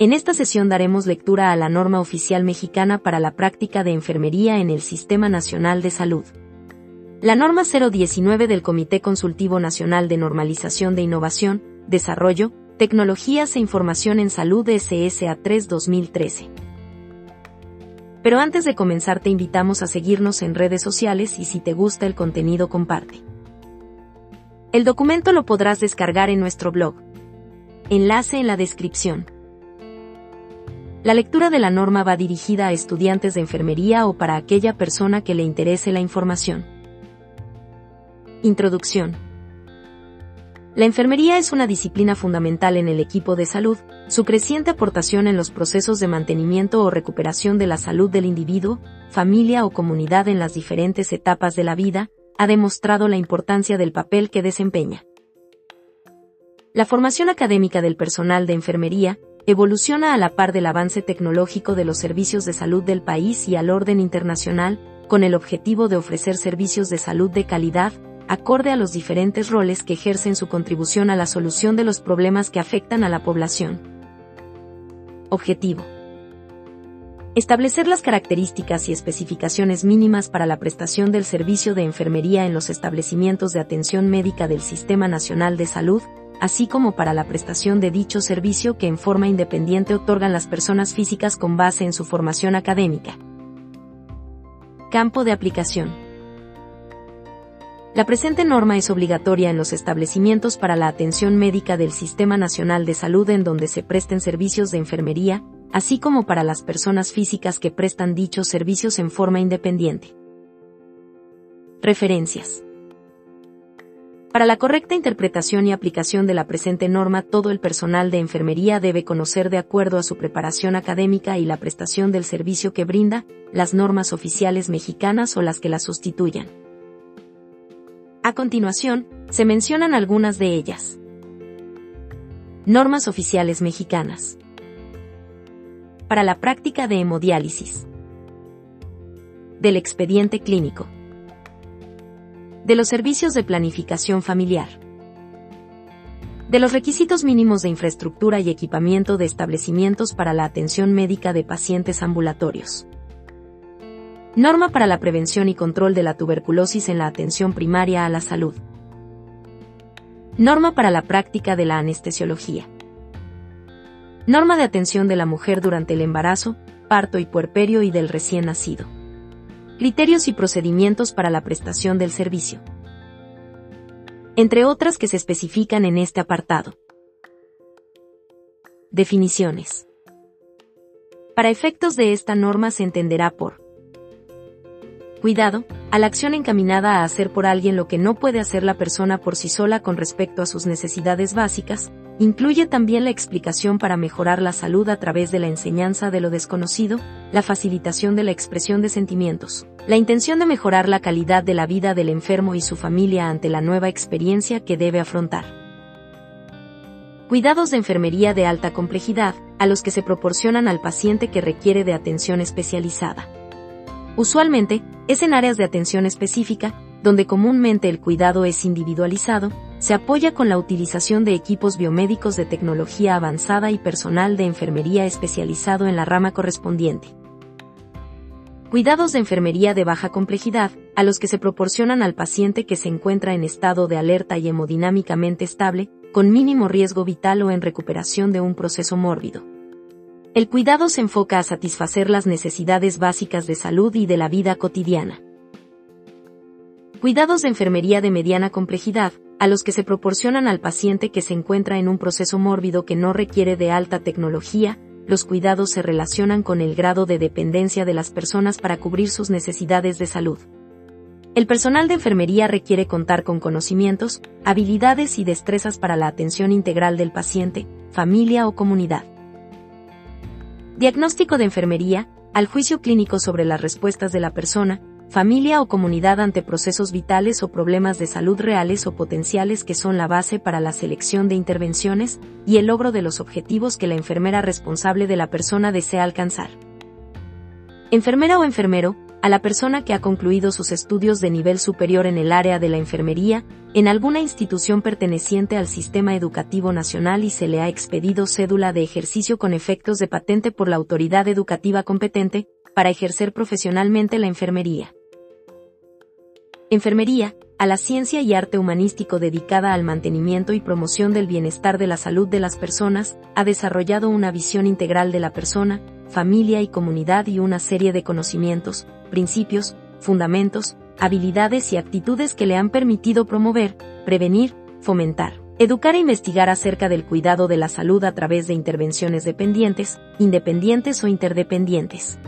En esta sesión daremos lectura a la norma oficial mexicana para la práctica de enfermería en el Sistema Nacional de Salud. La norma 019 del Comité Consultivo Nacional de Normalización de Innovación, Desarrollo, Tecnologías e Información en Salud SSA 3 2013. Pero antes de comenzar te invitamos a seguirnos en redes sociales y si te gusta el contenido comparte. El documento lo podrás descargar en nuestro blog. Enlace en la descripción. La lectura de la norma va dirigida a estudiantes de enfermería o para aquella persona que le interese la información. Introducción. La enfermería es una disciplina fundamental en el equipo de salud, su creciente aportación en los procesos de mantenimiento o recuperación de la salud del individuo, familia o comunidad en las diferentes etapas de la vida, ha demostrado la importancia del papel que desempeña. La formación académica del personal de enfermería evoluciona a la par del avance tecnológico de los servicios de salud del país y al orden internacional, con el objetivo de ofrecer servicios de salud de calidad, acorde a los diferentes roles que ejercen su contribución a la solución de los problemas que afectan a la población. Objetivo. Establecer las características y especificaciones mínimas para la prestación del servicio de enfermería en los establecimientos de atención médica del Sistema Nacional de Salud, así como para la prestación de dicho servicio que en forma independiente otorgan las personas físicas con base en su formación académica. Campo de aplicación. La presente norma es obligatoria en los establecimientos para la atención médica del Sistema Nacional de Salud en donde se presten servicios de enfermería, así como para las personas físicas que prestan dichos servicios en forma independiente. Referencias. Para la correcta interpretación y aplicación de la presente norma, todo el personal de enfermería debe conocer de acuerdo a su preparación académica y la prestación del servicio que brinda, las normas oficiales mexicanas o las que las sustituyan. A continuación, se mencionan algunas de ellas. Normas oficiales mexicanas. Para la práctica de hemodiálisis. Del expediente clínico. De los servicios de planificación familiar. De los requisitos mínimos de infraestructura y equipamiento de establecimientos para la atención médica de pacientes ambulatorios. Norma para la prevención y control de la tuberculosis en la atención primaria a la salud. Norma para la práctica de la anestesiología. Norma de atención de la mujer durante el embarazo, parto y puerperio y del recién nacido. Criterios y procedimientos para la prestación del servicio. Entre otras que se especifican en este apartado. Definiciones. Para efectos de esta norma se entenderá por cuidado, a la acción encaminada a hacer por alguien lo que no puede hacer la persona por sí sola con respecto a sus necesidades básicas, incluye también la explicación para mejorar la salud a través de la enseñanza de lo desconocido, la facilitación de la expresión de sentimientos, la intención de mejorar la calidad de la vida del enfermo y su familia ante la nueva experiencia que debe afrontar. Cuidados de enfermería de alta complejidad, a los que se proporcionan al paciente que requiere de atención especializada. Usualmente, es en áreas de atención específica, donde comúnmente el cuidado es individualizado, se apoya con la utilización de equipos biomédicos de tecnología avanzada y personal de enfermería especializado en la rama correspondiente. Cuidados de enfermería de baja complejidad, a los que se proporcionan al paciente que se encuentra en estado de alerta y hemodinámicamente estable, con mínimo riesgo vital o en recuperación de un proceso mórbido. El cuidado se enfoca a satisfacer las necesidades básicas de salud y de la vida cotidiana. Cuidados de enfermería de mediana complejidad, a los que se proporcionan al paciente que se encuentra en un proceso mórbido que no requiere de alta tecnología, los cuidados se relacionan con el grado de dependencia de las personas para cubrir sus necesidades de salud. El personal de enfermería requiere contar con conocimientos, habilidades y destrezas para la atención integral del paciente, familia o comunidad. Diagnóstico de enfermería, al juicio clínico sobre las respuestas de la persona, familia o comunidad ante procesos vitales o problemas de salud reales o potenciales que son la base para la selección de intervenciones y el logro de los objetivos que la enfermera responsable de la persona desea alcanzar. Enfermera o enfermero, a la persona que ha concluido sus estudios de nivel superior en el área de la enfermería, en alguna institución perteneciente al sistema educativo nacional y se le ha expedido cédula de ejercicio con efectos de patente por la autoridad educativa competente, para ejercer profesionalmente la enfermería. Enfermería, a la ciencia y arte humanístico dedicada al mantenimiento y promoción del bienestar de la salud de las personas, ha desarrollado una visión integral de la persona, familia y comunidad y una serie de conocimientos, principios, fundamentos, habilidades y actitudes que le han permitido promover, prevenir, fomentar, educar e investigar acerca del cuidado de la salud a través de intervenciones dependientes, independientes o interdependientes.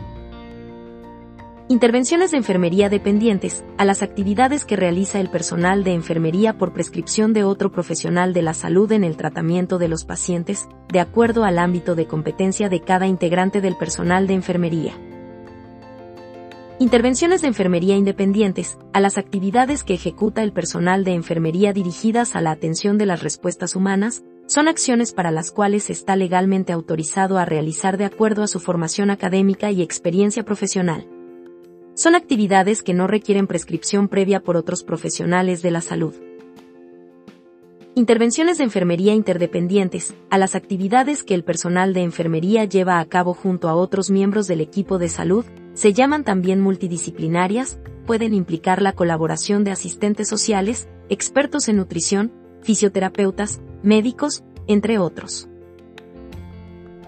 Intervenciones de enfermería dependientes, a las actividades que realiza el personal de enfermería por prescripción de otro profesional de la salud en el tratamiento de los pacientes, de acuerdo al ámbito de competencia de cada integrante del personal de enfermería. Intervenciones de enfermería independientes, a las actividades que ejecuta el personal de enfermería dirigidas a la atención de las respuestas humanas, son acciones para las cuales está legalmente autorizado a realizar de acuerdo a su formación académica y experiencia profesional. Son actividades que no requieren prescripción previa por otros profesionales de la salud. Intervenciones de enfermería interdependientes, a las actividades que el personal de enfermería lleva a cabo junto a otros miembros del equipo de salud, se llaman también multidisciplinarias, pueden implicar la colaboración de asistentes sociales, expertos en nutrición, fisioterapeutas, médicos, entre otros.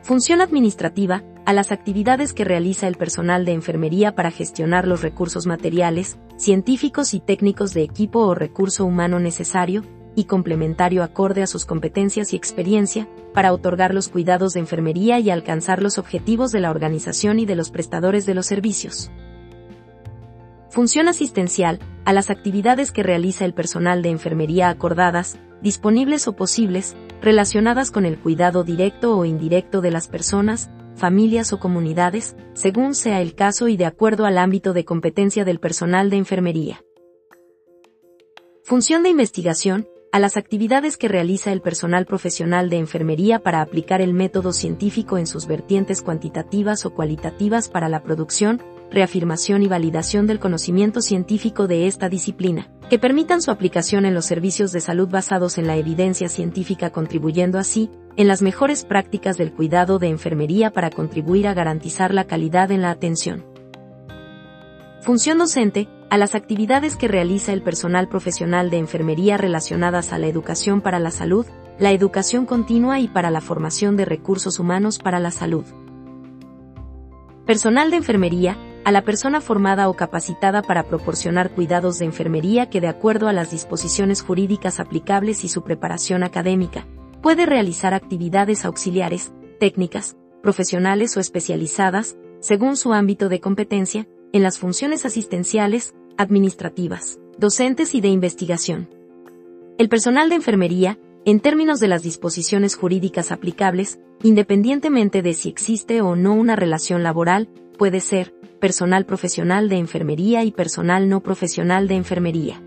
Función administrativa, a las actividades que realiza el personal de enfermería para gestionar los recursos materiales, científicos y técnicos de equipo o recurso humano necesario y complementario acorde a sus competencias y experiencia, para otorgar los cuidados de enfermería y alcanzar los objetivos de la organización y de los prestadores de los servicios. Función asistencial, a las actividades que realiza el personal de enfermería acordadas, disponibles o posibles, relacionadas con el cuidado directo o indirecto de las personas, familias o comunidades, según sea el caso y de acuerdo al ámbito de competencia del personal de enfermería. Función de investigación, a las actividades que realiza el personal profesional de enfermería para aplicar el método científico en sus vertientes cuantitativas o cualitativas para la producción, reafirmación y validación del conocimiento científico de esta disciplina, que permitan su aplicación en los servicios de salud basados en la evidencia científica contribuyendo así, en las mejores prácticas del cuidado de enfermería para contribuir a garantizar la calidad en la atención. Función docente, a las actividades que realiza el personal profesional de enfermería relacionadas a la educación para la salud, la educación continua y para la formación de recursos humanos para la salud. Personal de enfermería, a la persona formada o capacitada para proporcionar cuidados de enfermería que de acuerdo a las disposiciones jurídicas aplicables y su preparación académica, puede realizar actividades auxiliares, técnicas, profesionales o especializadas, según su ámbito de competencia, en las funciones asistenciales, administrativas, docentes y de investigación. El personal de enfermería, en términos de las disposiciones jurídicas aplicables, independientemente de si existe o no una relación laboral, puede ser personal profesional de enfermería y personal no profesional de enfermería.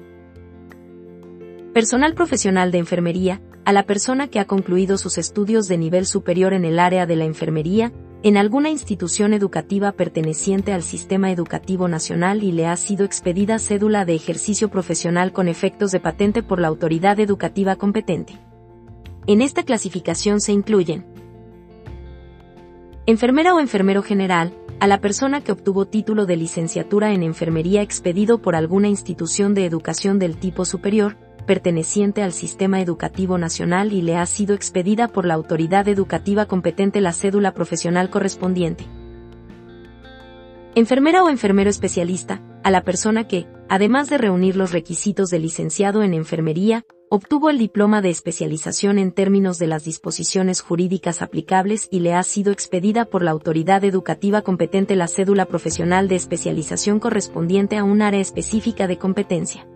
Personal profesional de enfermería, a la persona que ha concluido sus estudios de nivel superior en el área de la enfermería, en alguna institución educativa perteneciente al sistema educativo nacional y le ha sido expedida cédula de ejercicio profesional con efectos de patente por la autoridad educativa competente. En esta clasificación se incluyen enfermera o enfermero general, a la persona que obtuvo título de licenciatura en enfermería expedido por alguna institución de educación del tipo superior, perteneciente al sistema educativo nacional y le ha sido expedida por la autoridad educativa competente la cédula profesional correspondiente. Enfermera o enfermero especialista, a la persona que, además de reunir los requisitos de licenciado en enfermería, obtuvo el diploma de especialización en términos de las disposiciones jurídicas aplicables y le ha sido expedida por la autoridad educativa competente la cédula profesional de especialización correspondiente a un área específica de competencia.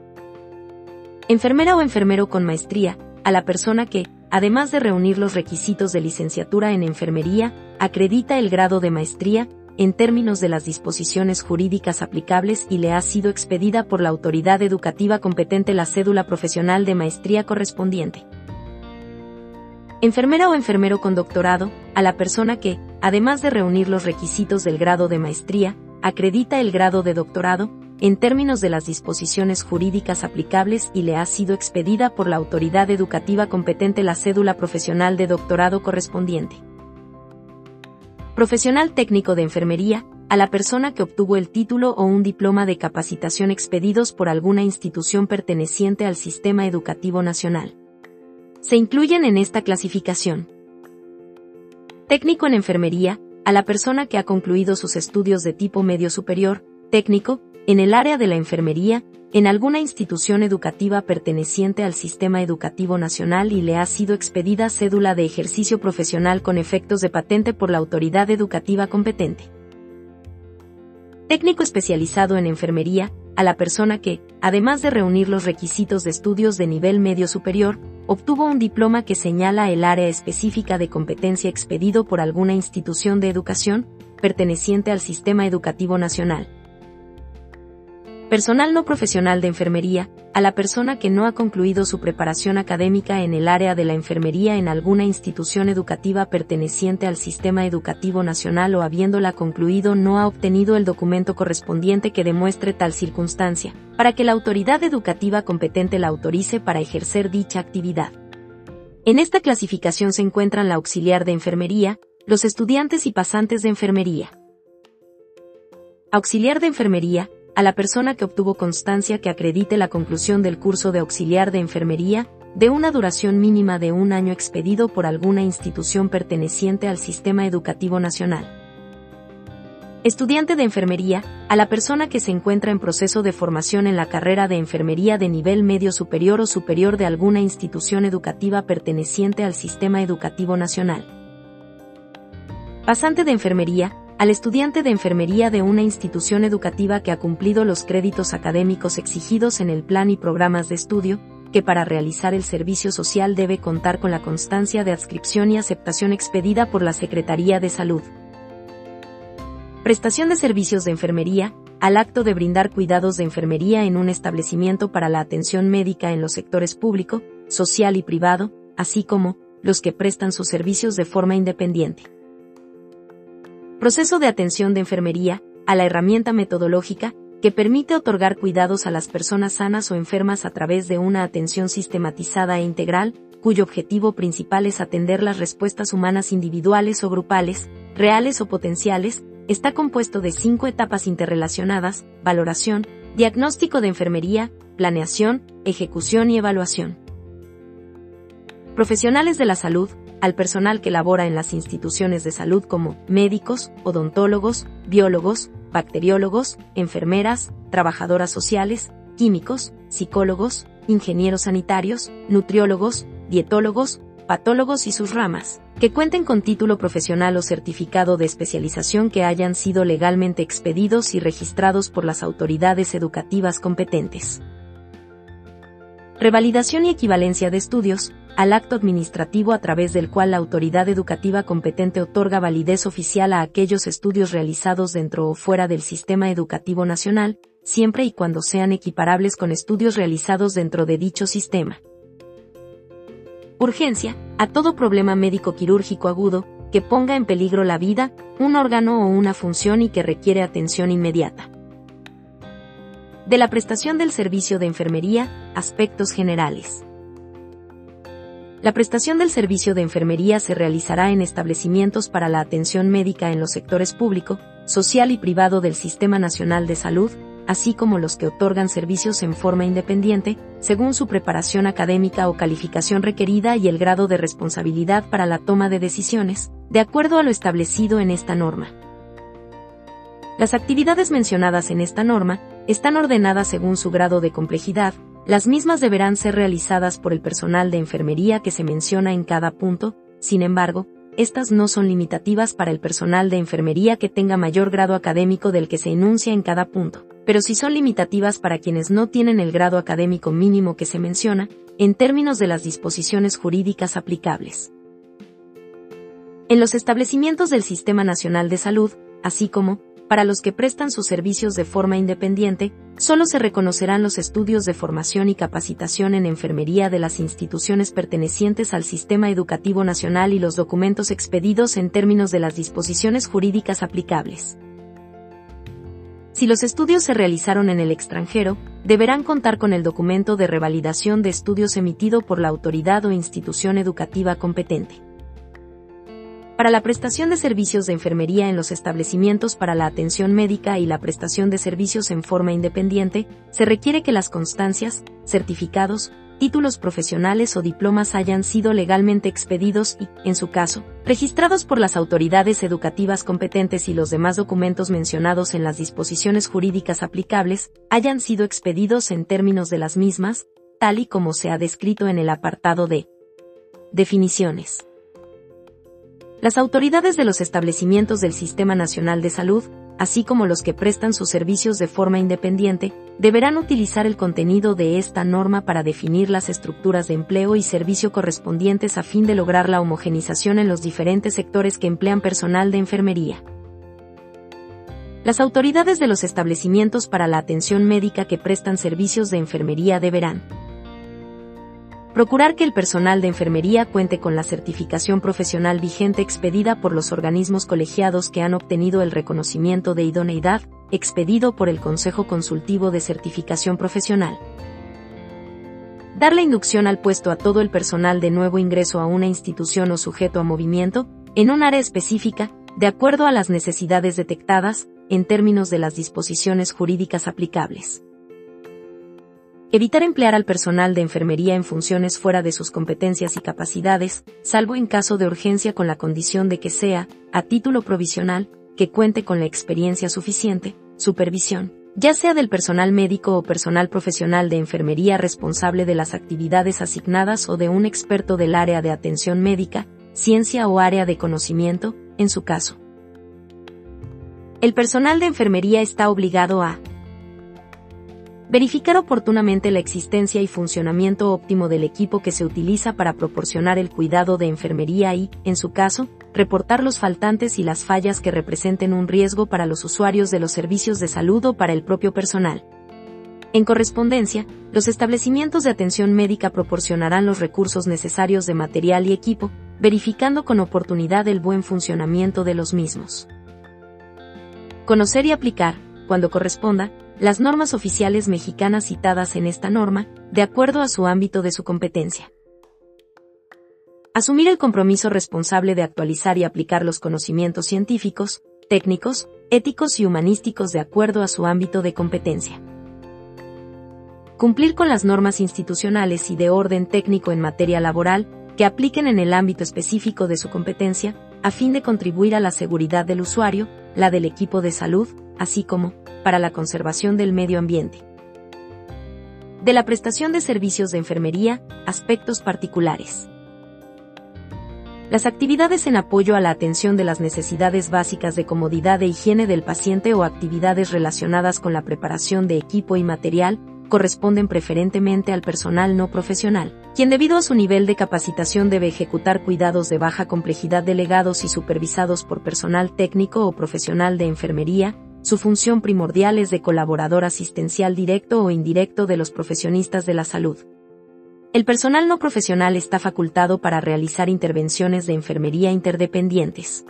Enfermera o enfermero con maestría, a la persona que, además de reunir los requisitos de licenciatura en enfermería, acredita el grado de maestría, en términos de las disposiciones jurídicas aplicables y le ha sido expedida por la autoridad educativa competente la cédula profesional de maestría correspondiente. Enfermera o enfermero con doctorado, a la persona que, además de reunir los requisitos del grado de maestría, acredita el grado de doctorado, en términos de las disposiciones jurídicas aplicables y le ha sido expedida por la autoridad educativa competente la cédula profesional de doctorado correspondiente. Profesional técnico de enfermería, a la persona que obtuvo el título o un diploma de capacitación expedidos por alguna institución perteneciente al sistema educativo nacional. Se incluyen en esta clasificación. Técnico en enfermería, a la persona que ha concluido sus estudios de tipo medio superior, técnico, en el área de la enfermería, en alguna institución educativa perteneciente al sistema educativo nacional y le ha sido expedida cédula de ejercicio profesional con efectos de patente por la autoridad educativa competente. Técnico especializado en enfermería, a la persona que, además de reunir los requisitos de estudios de nivel medio superior, obtuvo un diploma que señala el área específica de competencia expedido por alguna institución de educación, perteneciente al sistema educativo nacional Personal no profesional de enfermería, a la persona que no ha concluido su preparación académica en el área de la enfermería en alguna institución educativa perteneciente al sistema educativo nacional o habiéndola concluido no ha obtenido el documento correspondiente que demuestre tal circunstancia, para que la autoridad educativa competente la autorice para ejercer dicha actividad. En esta clasificación se encuentran la auxiliar de enfermería, los estudiantes y pasantes de enfermería. Auxiliar de enfermería, a la persona que obtuvo constancia que acredite la conclusión del curso de auxiliar de enfermería, de una duración mínima de un año expedido por alguna institución perteneciente al sistema educativo nacional. Estudiante de enfermería, a la persona que se encuentra en proceso de formación en la carrera de enfermería de nivel medio superior o superior de alguna institución educativa perteneciente al sistema educativo nacional. Pasante de enfermería, al estudiante de enfermería de una institución educativa que ha cumplido los créditos académicos exigidos en el plan y programas de estudio, que para realizar el servicio social debe contar con la constancia de adscripción y aceptación expedida por la Secretaría de Salud. Prestación de servicios de enfermería, al acto de brindar cuidados de enfermería en un establecimiento para la atención médica en los sectores público, social y privado, así como los que prestan sus servicios de forma independiente proceso de atención de enfermería, a la herramienta metodológica, que permite otorgar cuidados a las personas sanas o enfermas a través de una atención sistematizada e integral, cuyo objetivo principal es atender las respuestas humanas individuales o grupales, reales o potenciales, está compuesto de cinco etapas interrelacionadas, valoración, diagnóstico de enfermería, planeación, ejecución y evaluación. Profesionales de la salud, al personal que labora en las instituciones de salud como médicos, odontólogos, biólogos, bacteriólogos, enfermeras, trabajadoras sociales, químicos, psicólogos, ingenieros sanitarios, nutriólogos, dietólogos, patólogos y sus ramas, que cuenten con título profesional o certificado de especialización que hayan sido legalmente expedidos y registrados por las autoridades educativas competentes. Revalidación y equivalencia de estudios, al acto administrativo a través del cual la autoridad educativa competente otorga validez oficial a aquellos estudios realizados dentro o fuera del sistema educativo nacional, siempre y cuando sean equiparables con estudios realizados dentro de dicho sistema. Urgencia, a todo problema médico quirúrgico agudo, que ponga en peligro la vida, un órgano o una función y que requiere atención inmediata. De la prestación del servicio de enfermería, aspectos generales. La prestación del servicio de enfermería se realizará en establecimientos para la atención médica en los sectores público, social y privado del Sistema Nacional de Salud, así como los que otorgan servicios en forma independiente, según su preparación académica o calificación requerida y el grado de responsabilidad para la toma de decisiones, de acuerdo a lo establecido en esta norma. Las actividades mencionadas en esta norma están ordenadas según su grado de complejidad, las mismas deberán ser realizadas por el personal de enfermería que se menciona en cada punto, sin embargo, estas no son limitativas para el personal de enfermería que tenga mayor grado académico del que se enuncia en cada punto, pero sí son limitativas para quienes no tienen el grado académico mínimo que se menciona, en términos de las disposiciones jurídicas aplicables. En los establecimientos del Sistema Nacional de Salud, así como, para los que prestan sus servicios de forma independiente, solo se reconocerán los estudios de formación y capacitación en enfermería de las instituciones pertenecientes al Sistema Educativo Nacional y los documentos expedidos en términos de las disposiciones jurídicas aplicables. Si los estudios se realizaron en el extranjero, deberán contar con el documento de revalidación de estudios emitido por la autoridad o institución educativa competente. Para la prestación de servicios de enfermería en los establecimientos para la atención médica y la prestación de servicios en forma independiente, se requiere que las constancias, certificados, títulos profesionales o diplomas hayan sido legalmente expedidos y, en su caso, registrados por las autoridades educativas competentes y los demás documentos mencionados en las disposiciones jurídicas aplicables, hayan sido expedidos en términos de las mismas, tal y como se ha descrito en el apartado de definiciones. Las autoridades de los establecimientos del Sistema Nacional de Salud, así como los que prestan sus servicios de forma independiente, deberán utilizar el contenido de esta norma para definir las estructuras de empleo y servicio correspondientes a fin de lograr la homogenización en los diferentes sectores que emplean personal de enfermería. Las autoridades de los establecimientos para la atención médica que prestan servicios de enfermería deberán Procurar que el personal de enfermería cuente con la certificación profesional vigente expedida por los organismos colegiados que han obtenido el reconocimiento de idoneidad, expedido por el Consejo Consultivo de Certificación Profesional. Dar la inducción al puesto a todo el personal de nuevo ingreso a una institución o sujeto a movimiento, en un área específica, de acuerdo a las necesidades detectadas, en términos de las disposiciones jurídicas aplicables. Evitar emplear al personal de enfermería en funciones fuera de sus competencias y capacidades, salvo en caso de urgencia con la condición de que sea, a título provisional, que cuente con la experiencia suficiente, supervisión, ya sea del personal médico o personal profesional de enfermería responsable de las actividades asignadas o de un experto del área de atención médica, ciencia o área de conocimiento, en su caso. El personal de enfermería está obligado a Verificar oportunamente la existencia y funcionamiento óptimo del equipo que se utiliza para proporcionar el cuidado de enfermería y, en su caso, reportar los faltantes y las fallas que representen un riesgo para los usuarios de los servicios de salud o para el propio personal. En correspondencia, los establecimientos de atención médica proporcionarán los recursos necesarios de material y equipo, verificando con oportunidad el buen funcionamiento de los mismos. Conocer y aplicar, cuando corresponda, las normas oficiales mexicanas citadas en esta norma, de acuerdo a su ámbito de su competencia. Asumir el compromiso responsable de actualizar y aplicar los conocimientos científicos, técnicos, éticos y humanísticos de acuerdo a su ámbito de competencia. Cumplir con las normas institucionales y de orden técnico en materia laboral, que apliquen en el ámbito específico de su competencia, a fin de contribuir a la seguridad del usuario, la del equipo de salud, así como, para la conservación del medio ambiente. De la prestación de servicios de enfermería, aspectos particulares. Las actividades en apoyo a la atención de las necesidades básicas de comodidad e higiene del paciente o actividades relacionadas con la preparación de equipo y material, corresponden preferentemente al personal no profesional, quien debido a su nivel de capacitación debe ejecutar cuidados de baja complejidad delegados y supervisados por personal técnico o profesional de enfermería, su función primordial es de colaborador asistencial directo o indirecto de los profesionistas de la salud. El personal no profesional está facultado para realizar intervenciones de enfermería interdependientes.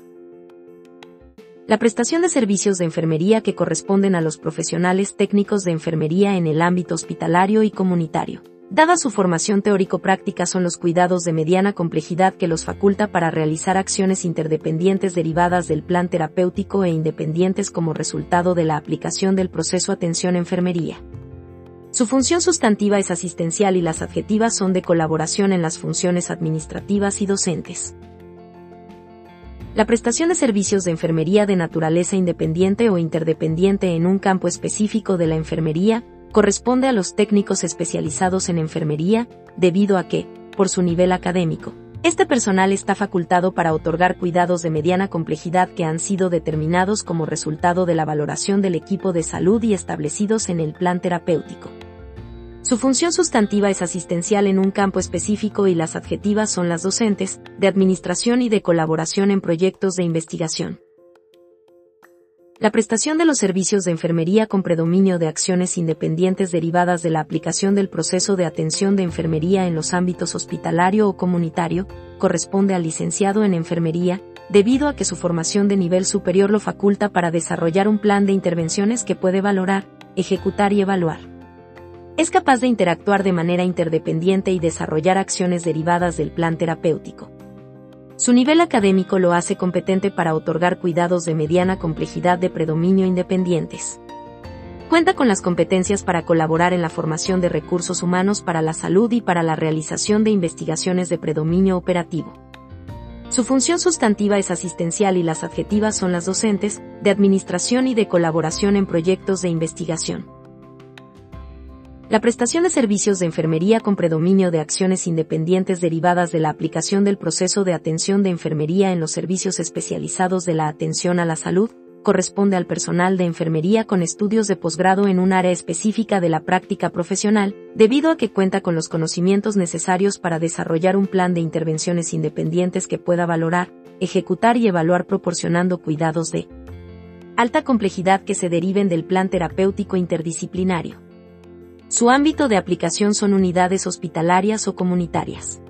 La prestación de servicios de enfermería que corresponden a los profesionales técnicos de enfermería en el ámbito hospitalario y comunitario. Dada su formación teórico-práctica son los cuidados de mediana complejidad que los faculta para realizar acciones interdependientes derivadas del plan terapéutico e independientes como resultado de la aplicación del proceso atención-enfermería. Su función sustantiva es asistencial y las adjetivas son de colaboración en las funciones administrativas y docentes. La prestación de servicios de enfermería de naturaleza independiente o interdependiente en un campo específico de la enfermería, corresponde a los técnicos especializados en enfermería, debido a que, por su nivel académico, este personal está facultado para otorgar cuidados de mediana complejidad que han sido determinados como resultado de la valoración del equipo de salud y establecidos en el plan terapéutico. Su función sustantiva es asistencial en un campo específico y las adjetivas son las docentes, de administración y de colaboración en proyectos de investigación. La prestación de los servicios de enfermería con predominio de acciones independientes derivadas de la aplicación del proceso de atención de enfermería en los ámbitos hospitalario o comunitario, corresponde al licenciado en enfermería, debido a que su formación de nivel superior lo faculta para desarrollar un plan de intervenciones que puede valorar, ejecutar y evaluar. Es capaz de interactuar de manera interdependiente y desarrollar acciones derivadas del plan terapéutico. Su nivel académico lo hace competente para otorgar cuidados de mediana complejidad de predominio independientes. Cuenta con las competencias para colaborar en la formación de recursos humanos para la salud y para la realización de investigaciones de predominio operativo. Su función sustantiva es asistencial y las adjetivas son las docentes, de administración y de colaboración en proyectos de investigación. La prestación de servicios de enfermería con predominio de acciones independientes derivadas de la aplicación del proceso de atención de enfermería en los servicios especializados de la atención a la salud, corresponde al personal de enfermería con estudios de posgrado en un área específica de la práctica profesional, debido a que cuenta con los conocimientos necesarios para desarrollar un plan de intervenciones independientes que pueda valorar, ejecutar y evaluar proporcionando cuidados de alta complejidad que se deriven del plan terapéutico interdisciplinario. Su ámbito de aplicación son unidades hospitalarias o comunitarias.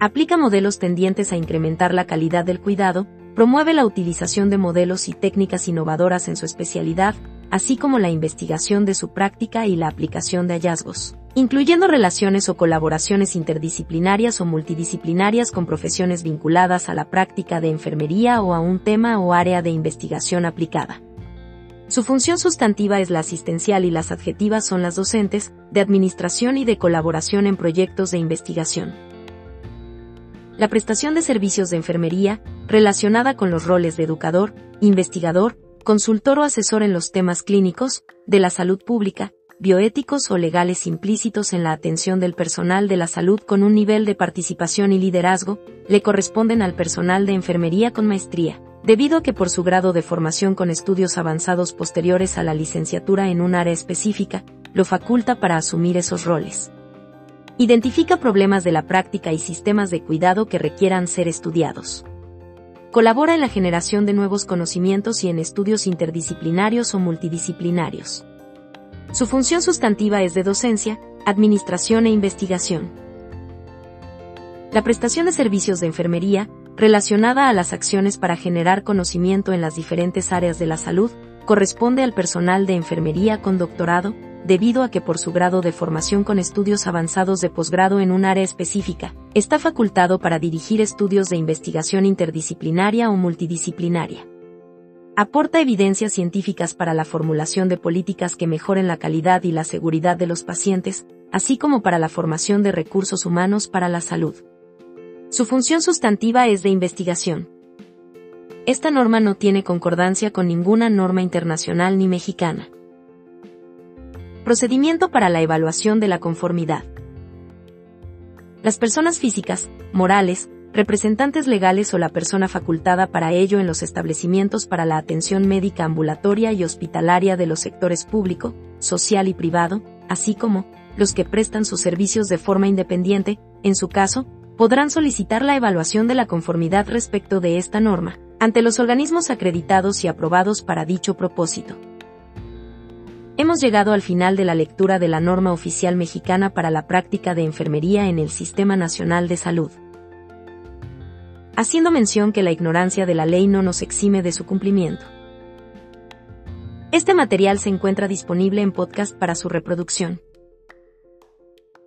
Aplica modelos tendientes a incrementar la calidad del cuidado, promueve la utilización de modelos y técnicas innovadoras en su especialidad, así como la investigación de su práctica y la aplicación de hallazgos, incluyendo relaciones o colaboraciones interdisciplinarias o multidisciplinarias con profesiones vinculadas a la práctica de enfermería o a un tema o área de investigación aplicada. Su función sustantiva es la asistencial y las adjetivas son las docentes, de administración y de colaboración en proyectos de investigación. La prestación de servicios de enfermería, relacionada con los roles de educador, investigador, consultor o asesor en los temas clínicos, de la salud pública, bioéticos o legales implícitos en la atención del personal de la salud con un nivel de participación y liderazgo, le corresponden al personal de enfermería con maestría, debido a que por su grado de formación con estudios avanzados posteriores a la licenciatura en un área específica, lo faculta para asumir esos roles. Identifica problemas de la práctica y sistemas de cuidado que requieran ser estudiados. Colabora en la generación de nuevos conocimientos y en estudios interdisciplinarios o multidisciplinarios. Su función sustantiva es de docencia, administración e investigación. La prestación de servicios de enfermería, relacionada a las acciones para generar conocimiento en las diferentes áreas de la salud, corresponde al personal de enfermería con doctorado, debido a que por su grado de formación con estudios avanzados de posgrado en un área específica, está facultado para dirigir estudios de investigación interdisciplinaria o multidisciplinaria. Aporta evidencias científicas para la formulación de políticas que mejoren la calidad y la seguridad de los pacientes, así como para la formación de recursos humanos para la salud. Su función sustantiva es de investigación. Esta norma no tiene concordancia con ninguna norma internacional ni mexicana. Procedimiento para la evaluación de la conformidad. Las personas físicas, morales, representantes legales o la persona facultada para ello en los establecimientos para la atención médica ambulatoria y hospitalaria de los sectores público, social y privado, así como los que prestan sus servicios de forma independiente, en su caso, podrán solicitar la evaluación de la conformidad respecto de esta norma, ante los organismos acreditados y aprobados para dicho propósito. Hemos llegado al final de la lectura de la norma oficial mexicana para la práctica de enfermería en el Sistema Nacional de Salud. Haciendo mención que la ignorancia de la ley no nos exime de su cumplimiento. Este material se encuentra disponible en podcast para su reproducción.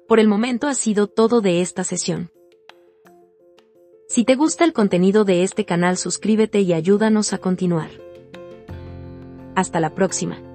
Por el momento ha sido todo de esta sesión. Si te gusta el contenido de este canal suscríbete y ayúdanos a continuar. Hasta la próxima.